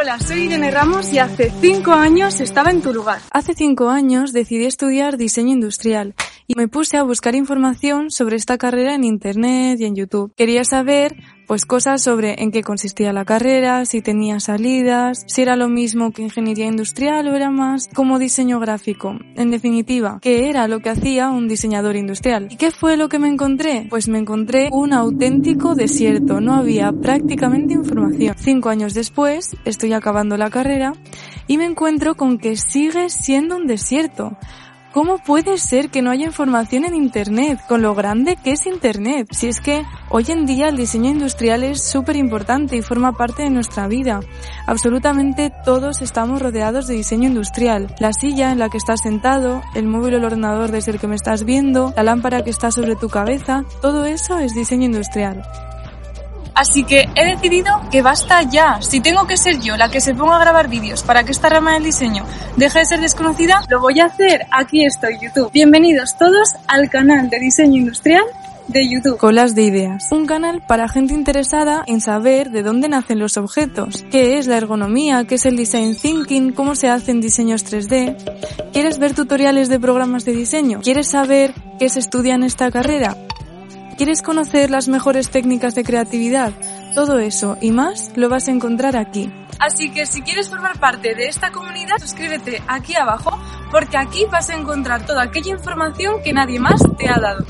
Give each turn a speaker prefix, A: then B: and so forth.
A: Hola, soy Irene Ramos y hace cinco años estaba en tu lugar.
B: Hace cinco años decidí estudiar diseño industrial y me puse a buscar información sobre esta carrera en internet y en YouTube. Quería saber pues cosas sobre en qué consistía la carrera, si tenía salidas, si era lo mismo que ingeniería industrial o era más como diseño gráfico. En definitiva, qué era lo que hacía un diseñador industrial. ¿Y qué fue lo que me encontré? Pues me encontré un auténtico desierto, no había prácticamente información. Cinco años después, estoy acabando la carrera y me encuentro con que sigue siendo un desierto. ¿Cómo puede ser que no haya información en Internet con lo grande que es Internet? Si es que hoy en día el diseño industrial es súper importante y forma parte de nuestra vida. Absolutamente todos estamos rodeados de diseño industrial. La silla en la que estás sentado, el móvil o el ordenador desde el que me estás viendo, la lámpara que está sobre tu cabeza, todo eso es diseño industrial.
A: Así que he decidido que basta ya. Si tengo que ser yo la que se ponga a grabar vídeos para que esta rama del diseño deje de ser desconocida, lo voy a hacer. Aquí estoy, YouTube. Bienvenidos todos al canal de diseño industrial de YouTube.
B: Colas de ideas. Un canal para gente interesada en saber de dónde nacen los objetos, qué es la ergonomía, qué es el design thinking, cómo se hacen diseños 3D. ¿Quieres ver tutoriales de programas de diseño? ¿Quieres saber qué se estudia en esta carrera? ¿Quieres conocer las mejores técnicas de creatividad? Todo eso y más lo vas a encontrar aquí.
A: Así que si quieres formar parte de esta comunidad, suscríbete aquí abajo porque aquí vas a encontrar toda aquella información que nadie más te ha dado.